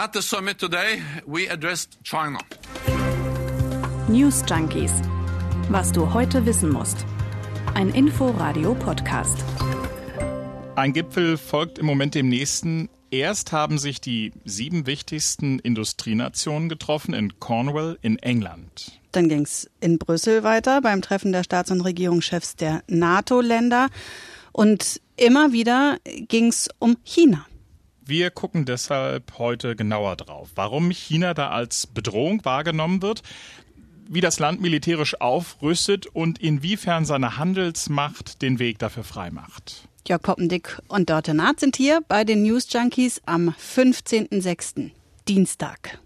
At the summit today, we addressed China. News Junkies. Was du heute wissen musst. Ein Info-Radio-Podcast. Ein Gipfel folgt im Moment dem nächsten. Erst haben sich die sieben wichtigsten Industrienationen getroffen in Cornwall in England. Dann ging es in Brüssel weiter beim Treffen der Staats- und Regierungschefs der NATO-Länder. Und immer wieder ging es um China. Wir gucken deshalb heute genauer drauf, warum China da als Bedrohung wahrgenommen wird, wie das Land militärisch aufrüstet und inwiefern seine Handelsmacht den Weg dafür freimacht. Jörg Poppendick und Dörte Naht sind hier bei den News Junkies am 15.06. Dienstag.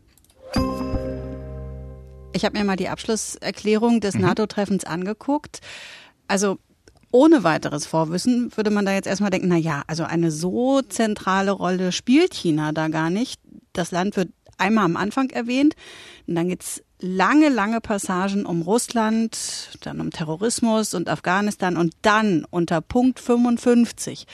Ich habe mir mal die Abschlusserklärung des mhm. NATO-Treffens angeguckt. Also ohne weiteres Vorwissen würde man da jetzt erstmal denken, na ja, also eine so zentrale Rolle spielt China da gar nicht. Das Land wird einmal am Anfang erwähnt und dann geht's lange, lange Passagen um Russland, dann um Terrorismus und Afghanistan und dann unter Punkt 55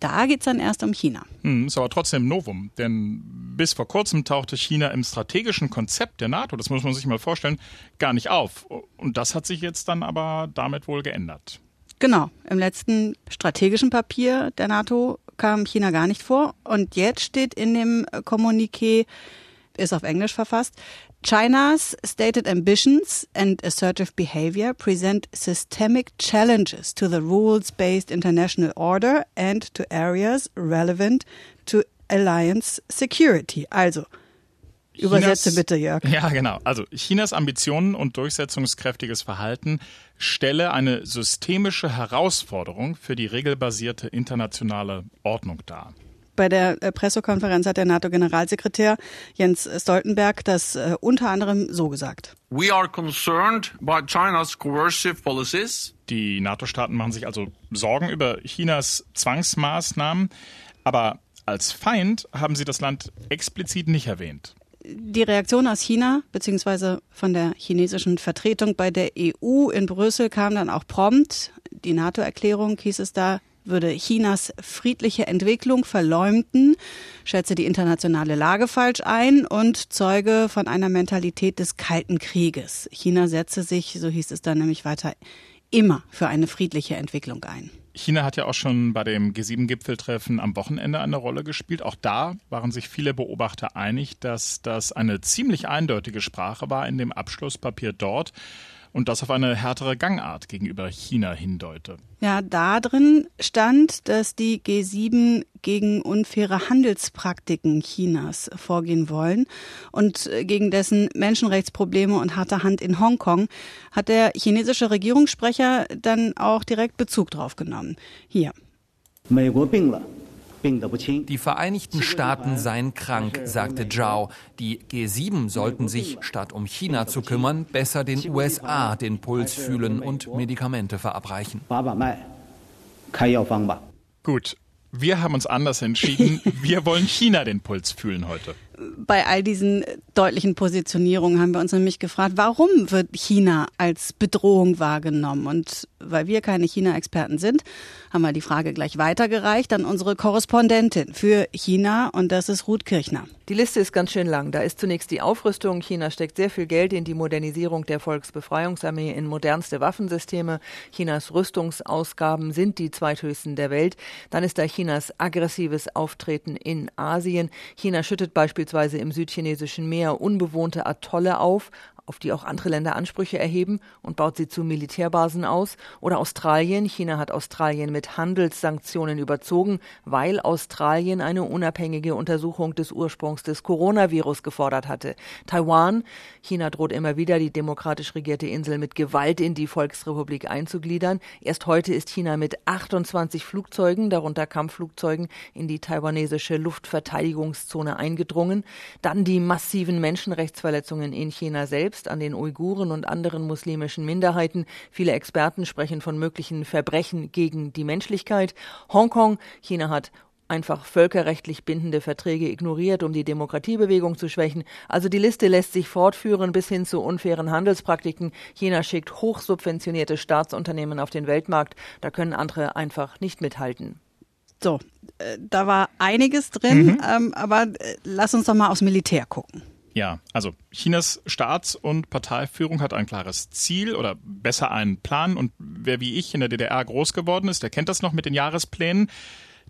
da geht's dann erst um China. Hm, ist aber trotzdem Novum, denn bis vor kurzem tauchte China im strategischen Konzept der NATO, das muss man sich mal vorstellen, gar nicht auf. Und das hat sich jetzt dann aber damit wohl geändert. Genau, im letzten strategischen Papier der NATO kam China gar nicht vor. Und jetzt steht in dem Kommuniqué, ist auf Englisch verfasst, China's stated ambitions and assertive behavior present systemic challenges to the rules-based international order and to areas relevant to alliance security. Also, Chinas, Übersetze bitte, Jörg. Ja, genau. Also Chinas Ambitionen und durchsetzungskräftiges Verhalten stelle eine systemische Herausforderung für die regelbasierte internationale Ordnung dar. Bei der äh, Pressekonferenz hat der NATO-Generalsekretär Jens Stoltenberg das äh, unter anderem so gesagt. We are concerned by China's coercive policies. Die NATO-Staaten machen sich also Sorgen über Chinas Zwangsmaßnahmen, aber als Feind haben sie das Land explizit nicht erwähnt. Die Reaktion aus China bzw. von der chinesischen Vertretung bei der EU in Brüssel kam dann auch prompt. Die NATO-Erklärung hieß es da, würde Chinas friedliche Entwicklung verleumden, schätze die internationale Lage falsch ein und zeuge von einer Mentalität des Kalten Krieges. China setze sich, so hieß es dann nämlich weiter, immer für eine friedliche Entwicklung ein. China hat ja auch schon bei dem G7-Gipfeltreffen am Wochenende eine Rolle gespielt. Auch da waren sich viele Beobachter einig, dass das eine ziemlich eindeutige Sprache war in dem Abschlusspapier dort und das auf eine härtere Gangart gegenüber China hindeute. Ja, da drin stand, dass die G7 gegen unfaire Handelspraktiken Chinas vorgehen wollen und gegen dessen Menschenrechtsprobleme und harte Hand in Hongkong hat der chinesische Regierungssprecher dann auch direkt Bezug drauf genommen. Hier. Die Vereinigten Staaten seien krank, sagte Zhao. Die G7 sollten sich, statt um China zu kümmern, besser den USA den Puls fühlen und Medikamente verabreichen. Gut, wir haben uns anders entschieden. Wir wollen China den Puls fühlen heute. Bei all diesen deutlichen Positionierungen haben wir uns nämlich gefragt, warum wird China als Bedrohung wahrgenommen? Und weil wir keine China-Experten sind, haben wir die Frage gleich weitergereicht an unsere Korrespondentin für China und das ist Ruth Kirchner. Die Liste ist ganz schön lang. Da ist zunächst die Aufrüstung. China steckt sehr viel Geld in die Modernisierung der Volksbefreiungsarmee, in modernste Waffensysteme. Chinas Rüstungsausgaben sind die zweithöchsten der Welt. Dann ist da Chinas aggressives Auftreten in Asien. China schüttet beispielsweise im südchinesischen Meer unbewohnte Atolle auf, auf die auch andere Länder Ansprüche erheben und baut sie zu Militärbasen aus. Oder Australien. China hat Australien mit Handelssanktionen überzogen, weil Australien eine unabhängige Untersuchung des Ursprungs des Coronavirus gefordert hatte. Taiwan. China droht immer wieder, die demokratisch regierte Insel mit Gewalt in die Volksrepublik einzugliedern. Erst heute ist China mit 28 Flugzeugen, darunter Kampfflugzeugen, in die taiwanesische Luftverteidigungszone eingedrungen. Dann die massiven Menschenrechtsverletzungen in China selbst selbst an den Uiguren und anderen muslimischen Minderheiten. Viele Experten sprechen von möglichen Verbrechen gegen die Menschlichkeit. Hongkong, China hat einfach völkerrechtlich bindende Verträge ignoriert, um die Demokratiebewegung zu schwächen. Also die Liste lässt sich fortführen bis hin zu unfairen Handelspraktiken. China schickt hochsubventionierte Staatsunternehmen auf den Weltmarkt. Da können andere einfach nicht mithalten. So, äh, da war einiges drin, mhm. ähm, aber äh, lass uns doch mal aufs Militär gucken. Ja, also Chinas Staats- und Parteiführung hat ein klares Ziel oder besser einen Plan. Und wer wie ich in der DDR groß geworden ist, der kennt das noch mit den Jahresplänen.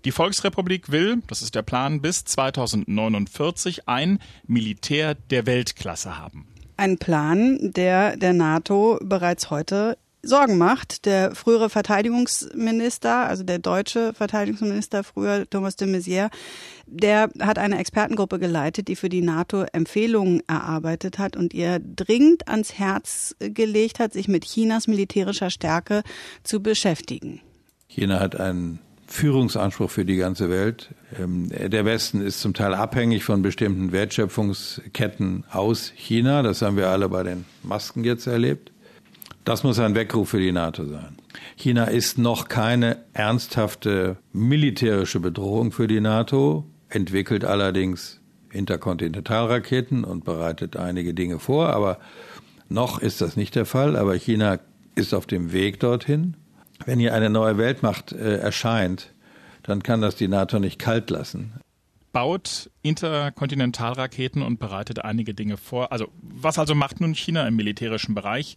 Die Volksrepublik will, das ist der Plan, bis 2049 ein Militär der Weltklasse haben. Ein Plan, der der NATO bereits heute Sorgen macht. Der frühere Verteidigungsminister, also der deutsche Verteidigungsminister früher, Thomas de Maizière, der hat eine Expertengruppe geleitet, die für die NATO Empfehlungen erarbeitet hat und ihr dringend ans Herz gelegt hat, sich mit Chinas militärischer Stärke zu beschäftigen. China hat einen Führungsanspruch für die ganze Welt. Ähm, der Westen ist zum Teil abhängig von bestimmten Wertschöpfungsketten aus China. Das haben wir alle bei den Masken jetzt erlebt. Das muss ein Weckruf für die NATO sein. China ist noch keine ernsthafte militärische Bedrohung für die NATO, entwickelt allerdings Interkontinentalraketen und bereitet einige Dinge vor, aber noch ist das nicht der Fall. Aber China ist auf dem Weg dorthin. Wenn hier eine neue Weltmacht äh, erscheint, dann kann das die NATO nicht kalt lassen baut Interkontinentalraketen und bereitet einige Dinge vor. Also was also macht nun China im militärischen Bereich?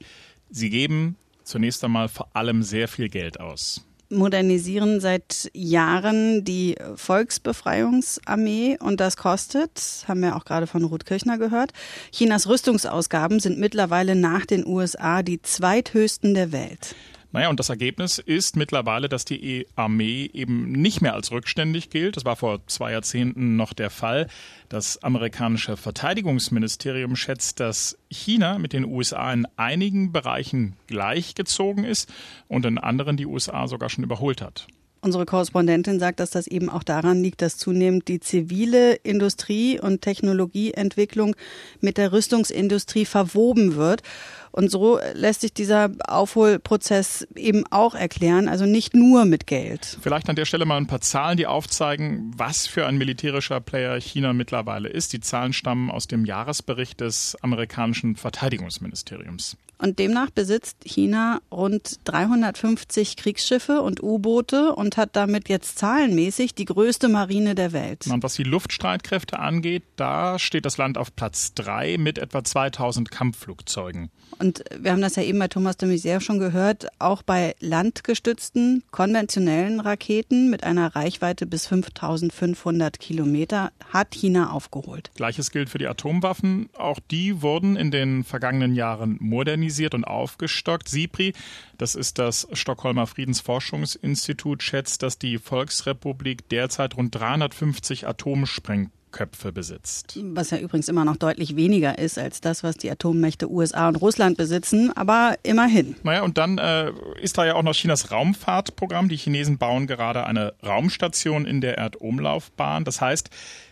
Sie geben zunächst einmal vor allem sehr viel Geld aus modernisieren seit Jahren die Volksbefreiungsarmee und das kostet, haben wir auch gerade von Ruth Kirchner gehört. Chinas Rüstungsausgaben sind mittlerweile nach den USA die zweithöchsten der Welt. Naja, und das Ergebnis ist mittlerweile, dass die Armee eben nicht mehr als rückständig gilt. Das war vor zwei Jahrzehnten noch der Fall. Das amerikanische Verteidigungsministerium schätzt, dass China mit den USA in einigen Bereichen gleichgezogen ist und in anderen die USA sogar schon überholt hat. Unsere Korrespondentin sagt, dass das eben auch daran liegt, dass zunehmend die zivile Industrie und Technologieentwicklung mit der Rüstungsindustrie verwoben wird. Und so lässt sich dieser Aufholprozess eben auch erklären, also nicht nur mit Geld. Vielleicht an der Stelle mal ein paar Zahlen, die aufzeigen, was für ein militärischer Player China mittlerweile ist. Die Zahlen stammen aus dem Jahresbericht des amerikanischen Verteidigungsministeriums. Und demnach besitzt China rund 350 Kriegsschiffe und U-Boote und hat damit jetzt zahlenmäßig die größte Marine der Welt. Und was die Luftstreitkräfte angeht, da steht das Land auf Platz drei mit etwa 2000 Kampfflugzeugen. Und wir haben das ja eben bei Thomas de Maizière schon gehört, auch bei landgestützten konventionellen Raketen mit einer Reichweite bis 5500 Kilometer hat China aufgeholt. Gleiches gilt für die Atomwaffen. Auch die wurden in den vergangenen Jahren modernisiert und aufgestockt. SIPRI, das ist das Stockholmer Friedensforschungsinstitut, schätzt, dass die Volksrepublik derzeit rund 350 Atomsprengköpfe Köpfe besitzt. Was ja übrigens immer noch deutlich weniger ist als das, was die Atommächte USA und Russland besitzen, aber immerhin. Naja, und dann äh, ist da ja auch noch Chinas Raumfahrtprogramm. Die Chinesen bauen gerade eine Raumstation in der Erdumlaufbahn. Das heißt,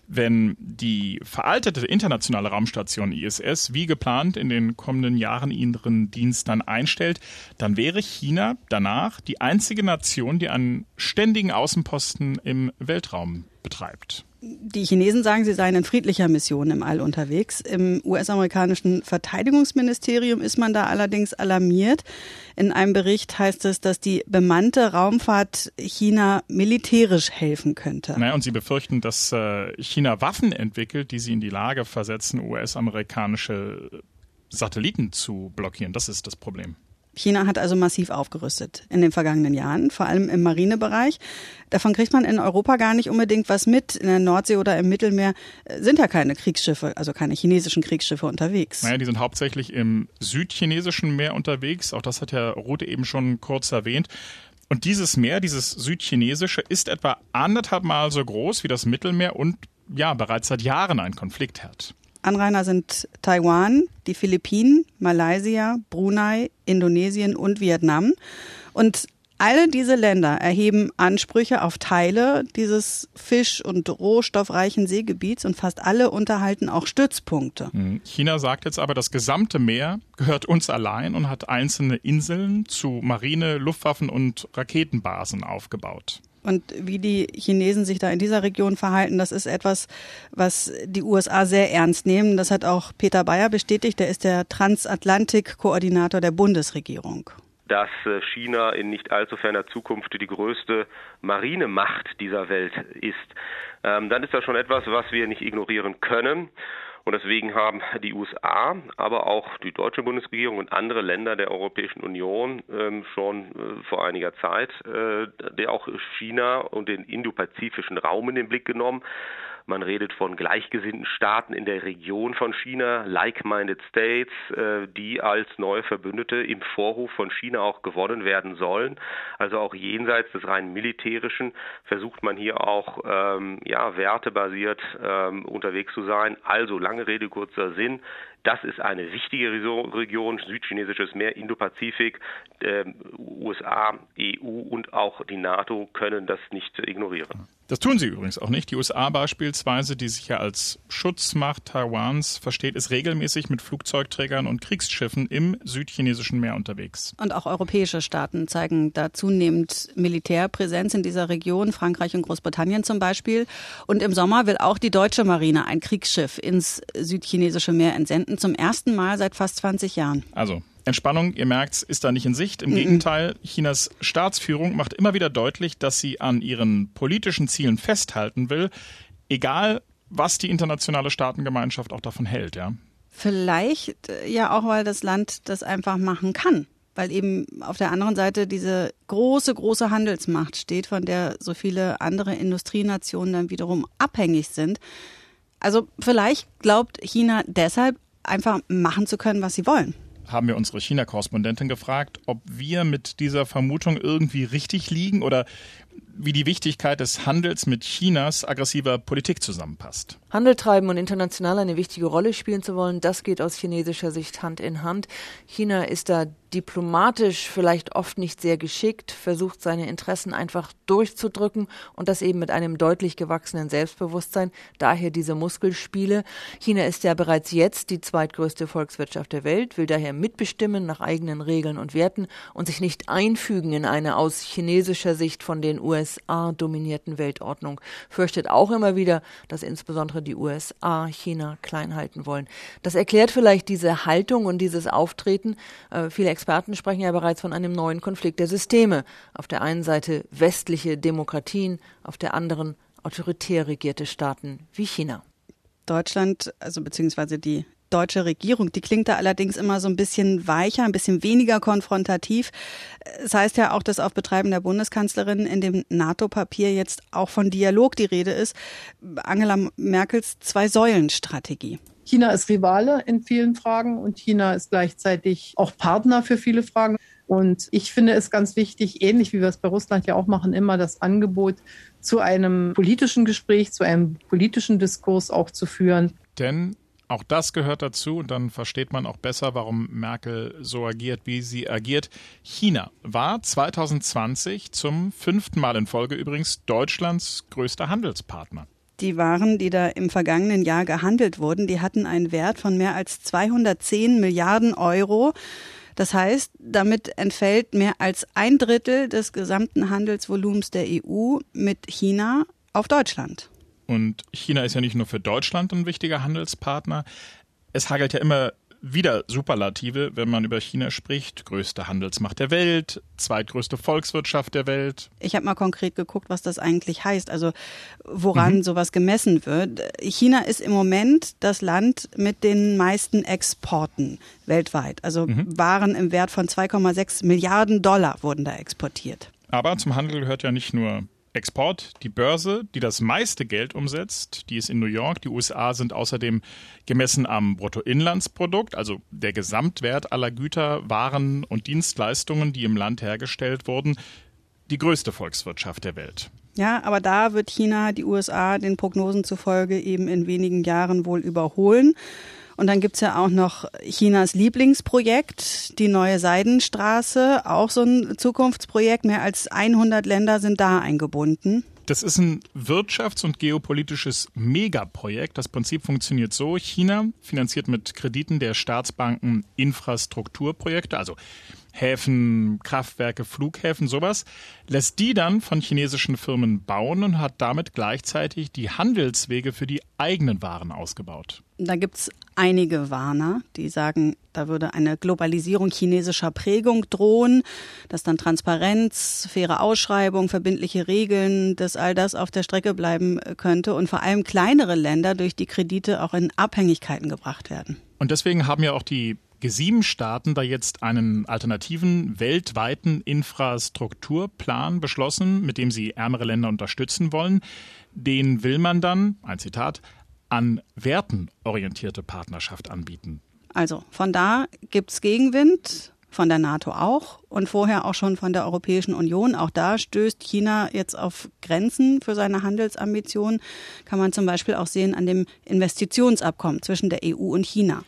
wenn die veraltete internationale Raumstation ISS wie geplant in den kommenden Jahren ihren Dienst dann einstellt, dann wäre China danach die einzige Nation, die einen ständigen Außenposten im Weltraum betreibt. Die Chinesen sagen, sie seien in friedlicher Mission im All unterwegs. Im US-amerikanischen Verteidigungsministerium ist man da allerdings alarmiert. In einem Bericht heißt es, dass die bemannte Raumfahrt China militärisch helfen könnte. Naja, und sie befürchten, dass äh, China Waffen entwickelt, die sie in die Lage versetzen, US-amerikanische Satelliten zu blockieren. Das ist das Problem. China hat also massiv aufgerüstet in den vergangenen Jahren, vor allem im Marinebereich. Davon kriegt man in Europa gar nicht unbedingt was mit. In der Nordsee oder im Mittelmeer äh, sind ja keine Kriegsschiffe, also keine chinesischen Kriegsschiffe unterwegs. Naja, die sind hauptsächlich im südchinesischen Meer unterwegs. Auch das hat Herr Rute eben schon kurz erwähnt. Und dieses Meer, dieses südchinesische, ist etwa anderthalb Mal so groß wie das Mittelmeer und ja, bereits seit Jahren ein Konfliktherd. Anrainer sind Taiwan, die Philippinen, Malaysia, Brunei, Indonesien und Vietnam. Und alle diese Länder erheben Ansprüche auf Teile dieses fisch- und rohstoffreichen Seegebiets und fast alle unterhalten auch Stützpunkte. Mhm. China sagt jetzt aber, das gesamte Meer gehört uns allein und hat einzelne Inseln zu Marine, Luftwaffen und Raketenbasen aufgebaut. Und wie die Chinesen sich da in dieser Region verhalten, das ist etwas, was die USA sehr ernst nehmen. Das hat auch Peter Bayer bestätigt. Der ist der Transatlantik-Koordinator der Bundesregierung. dass äh, China in nicht allzu ferner Zukunft die größte Marinemacht dieser Welt ist, ähm, dann ist das schon etwas, was wir nicht ignorieren können. Und deswegen haben die USA, aber auch die deutsche Bundesregierung und andere Länder der Europäischen Union ähm, schon äh, vor einiger Zeit äh, auch China und den indopazifischen Raum in den Blick genommen. Man redet von gleichgesinnten Staaten in der Region von China, like-minded States, äh, die als neue Verbündete im Vorhof von China auch gewonnen werden sollen. Also auch jenseits des rein militärischen versucht man hier auch ähm, ja, wertebasiert ähm, unterwegs zu sein. Also lange Rede, kurzer Sinn. Das ist eine wichtige Region, südchinesisches Meer, Indopazifik. Äh, USA, EU und auch die NATO können das nicht ignorieren. Das tun sie übrigens auch nicht. Die USA beispielsweise, die sich ja als Schutzmacht Taiwans versteht, ist regelmäßig mit Flugzeugträgern und Kriegsschiffen im südchinesischen Meer unterwegs. Und auch europäische Staaten zeigen da zunehmend Militärpräsenz in dieser Region, Frankreich und Großbritannien zum Beispiel. Und im Sommer will auch die deutsche Marine ein Kriegsschiff ins südchinesische Meer entsenden, zum ersten Mal seit fast 20 Jahren. Also Entspannung, ihr merkt, ist da nicht in Sicht. Im mhm. Gegenteil, Chinas Staatsführung macht immer wieder deutlich, dass sie an ihren politischen Zielen festhalten will, egal was die internationale Staatengemeinschaft auch davon hält, ja. Vielleicht äh, ja auch, weil das Land das einfach machen kann. Weil eben auf der anderen Seite diese große, große Handelsmacht steht, von der so viele andere Industrienationen dann wiederum abhängig sind. Also vielleicht glaubt China deshalb einfach machen zu können, was sie wollen haben wir unsere China-Korrespondentin gefragt, ob wir mit dieser Vermutung irgendwie richtig liegen oder wie die Wichtigkeit des Handels mit Chinas aggressiver Politik zusammenpasst. Handel treiben und international eine wichtige Rolle spielen zu wollen, das geht aus chinesischer Sicht Hand in Hand. China ist da diplomatisch vielleicht oft nicht sehr geschickt, versucht seine Interessen einfach durchzudrücken und das eben mit einem deutlich gewachsenen Selbstbewusstsein. Daher diese Muskelspiele. China ist ja bereits jetzt die zweitgrößte Volkswirtschaft der Welt, will daher mitbestimmen nach eigenen Regeln und Werten und sich nicht einfügen in eine aus chinesischer Sicht von den USA dominierten Weltordnung. Fürchtet auch immer wieder, dass insbesondere die USA China klein halten wollen. Das erklärt vielleicht diese Haltung und dieses Auftreten. Äh, viele Experten sprechen ja bereits von einem neuen Konflikt der Systeme. Auf der einen Seite westliche Demokratien, auf der anderen autoritär regierte Staaten wie China. Deutschland, also beziehungsweise die deutsche Regierung. Die klingt da allerdings immer so ein bisschen weicher, ein bisschen weniger konfrontativ. Es heißt ja auch, dass auf Betreiben der Bundeskanzlerin in dem NATO-Papier jetzt auch von Dialog die Rede ist. Angela Merkels Zwei-Säulen-Strategie. China ist Rivale in vielen Fragen und China ist gleichzeitig auch Partner für viele Fragen. Und ich finde es ganz wichtig, ähnlich wie wir es bei Russland ja auch machen, immer das Angebot zu einem politischen Gespräch, zu einem politischen Diskurs auch zu führen. Denn auch das gehört dazu und dann versteht man auch besser, warum Merkel so agiert, wie sie agiert. China war 2020 zum fünften Mal in Folge übrigens Deutschlands größter Handelspartner. Die Waren, die da im vergangenen Jahr gehandelt wurden, die hatten einen Wert von mehr als 210 Milliarden Euro. Das heißt, damit entfällt mehr als ein Drittel des gesamten Handelsvolumens der EU mit China auf Deutschland. Und China ist ja nicht nur für Deutschland ein wichtiger Handelspartner. Es hagelt ja immer wieder Superlative, wenn man über China spricht. Größte Handelsmacht der Welt, zweitgrößte Volkswirtschaft der Welt. Ich habe mal konkret geguckt, was das eigentlich heißt, also woran mhm. sowas gemessen wird. China ist im Moment das Land mit den meisten Exporten weltweit. Also mhm. Waren im Wert von 2,6 Milliarden Dollar wurden da exportiert. Aber zum Handel gehört ja nicht nur Export, die Börse, die das meiste Geld umsetzt, die ist in New York. Die USA sind außerdem gemessen am Bruttoinlandsprodukt, also der Gesamtwert aller Güter, Waren und Dienstleistungen, die im Land hergestellt wurden, die größte Volkswirtschaft der Welt. Ja, aber da wird China die USA den Prognosen zufolge eben in wenigen Jahren wohl überholen. Und dann gibt's ja auch noch Chinas Lieblingsprojekt, die neue Seidenstraße, auch so ein Zukunftsprojekt. Mehr als 100 Länder sind da eingebunden. Das ist ein wirtschafts- und geopolitisches Megaprojekt. Das Prinzip funktioniert so. China finanziert mit Krediten der Staatsbanken Infrastrukturprojekte, also Häfen, Kraftwerke, Flughäfen, sowas, lässt die dann von chinesischen Firmen bauen und hat damit gleichzeitig die Handelswege für die eigenen Waren ausgebaut. Da gibt's einige Warner, die sagen, da würde eine Globalisierung chinesischer Prägung drohen, dass dann Transparenz, faire Ausschreibung, verbindliche Regeln, dass all das auf der Strecke bleiben könnte und vor allem kleinere Länder durch die Kredite auch in Abhängigkeiten gebracht werden. Und deswegen haben ja auch die G7-Staaten da jetzt einen alternativen weltweiten Infrastrukturplan beschlossen, mit dem sie ärmere Länder unterstützen wollen. Den will man dann, ein Zitat, an Werten orientierte Partnerschaft anbieten. Also von da gibt's Gegenwind, von der NATO auch und vorher auch schon von der Europäischen Union. Auch da stößt China jetzt auf Grenzen für seine Handelsambitionen. Kann man zum Beispiel auch sehen an dem Investitionsabkommen zwischen der EU und China.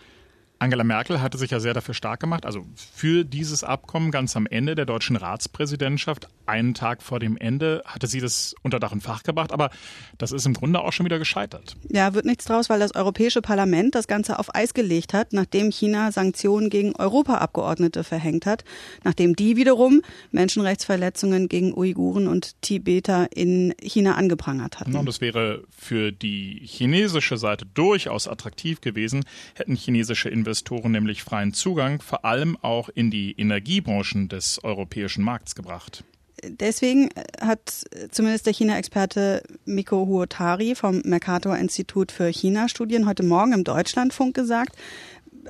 Angela Merkel hatte sich ja sehr dafür stark gemacht, also für dieses Abkommen ganz am Ende der deutschen Ratspräsidentschaft, einen Tag vor dem Ende, hatte sie das unter Dach und Fach gebracht, aber das ist im Grunde auch schon wieder gescheitert. Ja, wird nichts draus, weil das Europäische Parlament das Ganze auf Eis gelegt hat, nachdem China Sanktionen gegen Europaabgeordnete verhängt hat, nachdem die wiederum Menschenrechtsverletzungen gegen Uiguren und Tibeter in China angeprangert hatten. Und das wäre für die chinesische Seite durchaus attraktiv gewesen, hätten chinesische Investoren Investoren nämlich freien Zugang vor allem auch in die Energiebranchen des europäischen Markts gebracht. Deswegen hat zumindest der China-Experte Miko Huotari vom Mercator Institut für China-Studien heute Morgen im Deutschlandfunk gesagt.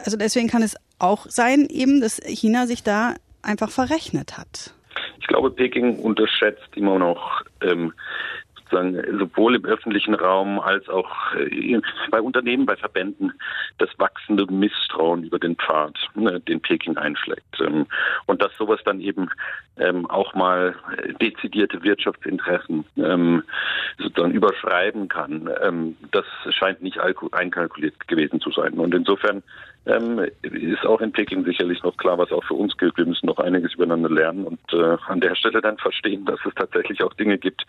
Also deswegen kann es auch sein, eben, dass China sich da einfach verrechnet hat. Ich glaube, Peking unterschätzt immer noch ähm, sowohl im öffentlichen Raum als auch äh, bei Unternehmen, bei Verbänden das wachsende Misstrauen über den Pfad, ne, den Peking einschlägt. Ähm, und dass sowas dann eben ähm, auch mal dezidierte Wirtschaftsinteressen ähm, sozusagen überschreiben kann, das scheint nicht einkalkuliert gewesen zu sein. Und insofern ähm, ist auch in Peking sicherlich noch klar, was auch für uns gilt. Wir müssen noch einiges übereinander lernen und äh, an der Stelle dann verstehen, dass es tatsächlich auch Dinge gibt,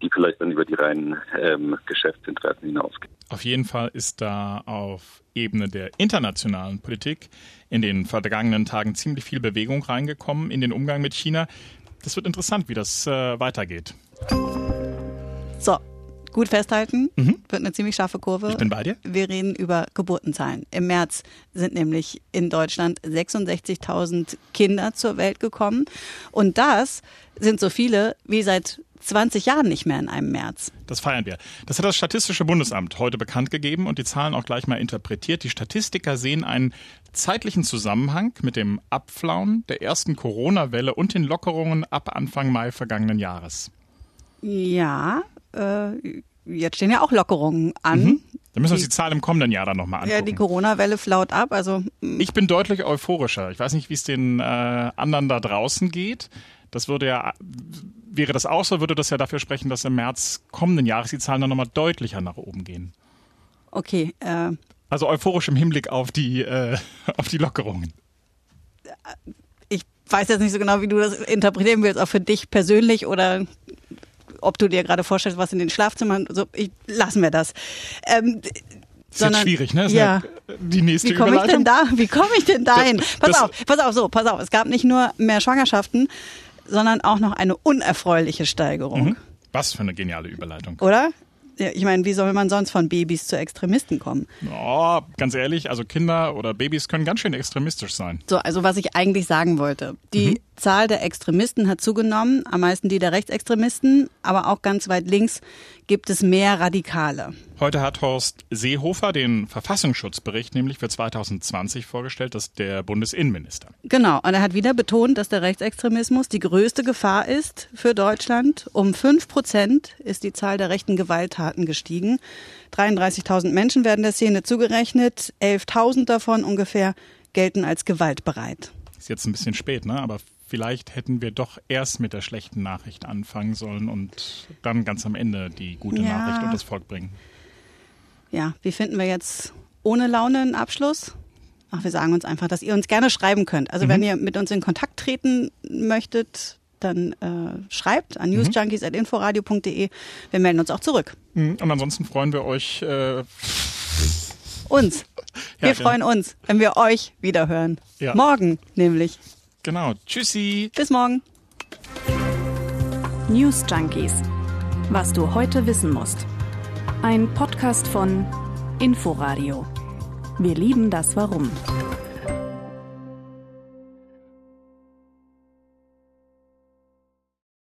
die vielleicht dann über die reinen ähm, Geschäftsinteressen hinausgehen. Auf jeden Fall ist da auf Ebene der internationalen Politik in den vergangenen Tagen ziemlich viel Bewegung reingekommen in den Umgang mit China. Das wird interessant, wie das äh, weitergeht. So, gut festhalten. Mhm. Wird eine ziemlich scharfe Kurve. Ich bin bei dir. Wir reden über Geburtenzahlen. Im März sind nämlich in Deutschland 66.000 Kinder zur Welt gekommen. Und das sind so viele wie seit 20 Jahren nicht mehr in einem März. Das feiern wir. Das hat das Statistische Bundesamt heute bekannt gegeben und die Zahlen auch gleich mal interpretiert. Die Statistiker sehen einen zeitlichen Zusammenhang mit dem Abflauen der ersten Corona-Welle und den Lockerungen ab Anfang Mai vergangenen Jahres. Ja, äh, jetzt stehen ja auch Lockerungen an. Mhm. Dann müssen wir uns die Zahl im kommenden Jahr dann nochmal angucken. Ja, die Corona-Welle flaut ab. Also mm. ich bin deutlich euphorischer. Ich weiß nicht, wie es den äh, anderen da draußen geht. Das würde ja, wäre das auch so, würde das ja dafür sprechen, dass im März kommenden Jahres die Zahlen dann nochmal deutlicher nach oben gehen. Okay. Äh, also euphorisch im Hinblick auf die, äh, auf die Lockerungen. Ich weiß jetzt nicht so genau, wie du das interpretieren willst, auch für dich persönlich oder ob du dir gerade vorstellst, was in den Schlafzimmern, so, ich, lassen wir das. Ähm, das ist sondern, schwierig, ne? Das ja. die nächste Wie komme ich denn da? Wie komme ich denn dahin? Das, pass das, auf, pass auf, so, pass auf. Es gab nicht nur mehr Schwangerschaften, sondern auch noch eine unerfreuliche Steigerung. Mhm. Was für eine geniale Überleitung. Oder? Ja, ich meine, wie soll man sonst von Babys zu Extremisten kommen? Oh, ganz ehrlich, also Kinder oder Babys können ganz schön extremistisch sein. So, also was ich eigentlich sagen wollte. Die mhm. Zahl der Extremisten hat zugenommen, am meisten die der Rechtsextremisten, aber auch ganz weit links gibt es mehr Radikale. Heute hat Horst Seehofer den Verfassungsschutzbericht nämlich für 2020 vorgestellt, das der Bundesinnenminister. Genau, und er hat wieder betont, dass der Rechtsextremismus die größte Gefahr ist für Deutschland. Um fünf Prozent ist die Zahl der rechten Gewalttaten gestiegen. 33.000 Menschen werden der Szene zugerechnet, 11.000 davon ungefähr gelten als gewaltbereit. Ist jetzt ein bisschen spät, ne? aber vielleicht hätten wir doch erst mit der schlechten Nachricht anfangen sollen und dann ganz am Ende die gute ja. Nachricht und das Volk bringen. Ja, wie finden wir jetzt ohne Laune einen Abschluss? Ach, wir sagen uns einfach, dass ihr uns gerne schreiben könnt. Also mhm. wenn ihr mit uns in Kontakt treten möchtet, dann äh, schreibt an mhm. newsjunkies.inforadio.de. Wir melden uns auch zurück. Mhm. Und ansonsten freuen wir euch. Äh uns. Wir ja, freuen uns, wenn wir euch wiederhören. Ja. Morgen nämlich. Genau. Tschüssi. Bis morgen. News Junkies. Was du heute wissen musst. Ein Podcast von Inforadio. Wir lieben das Warum.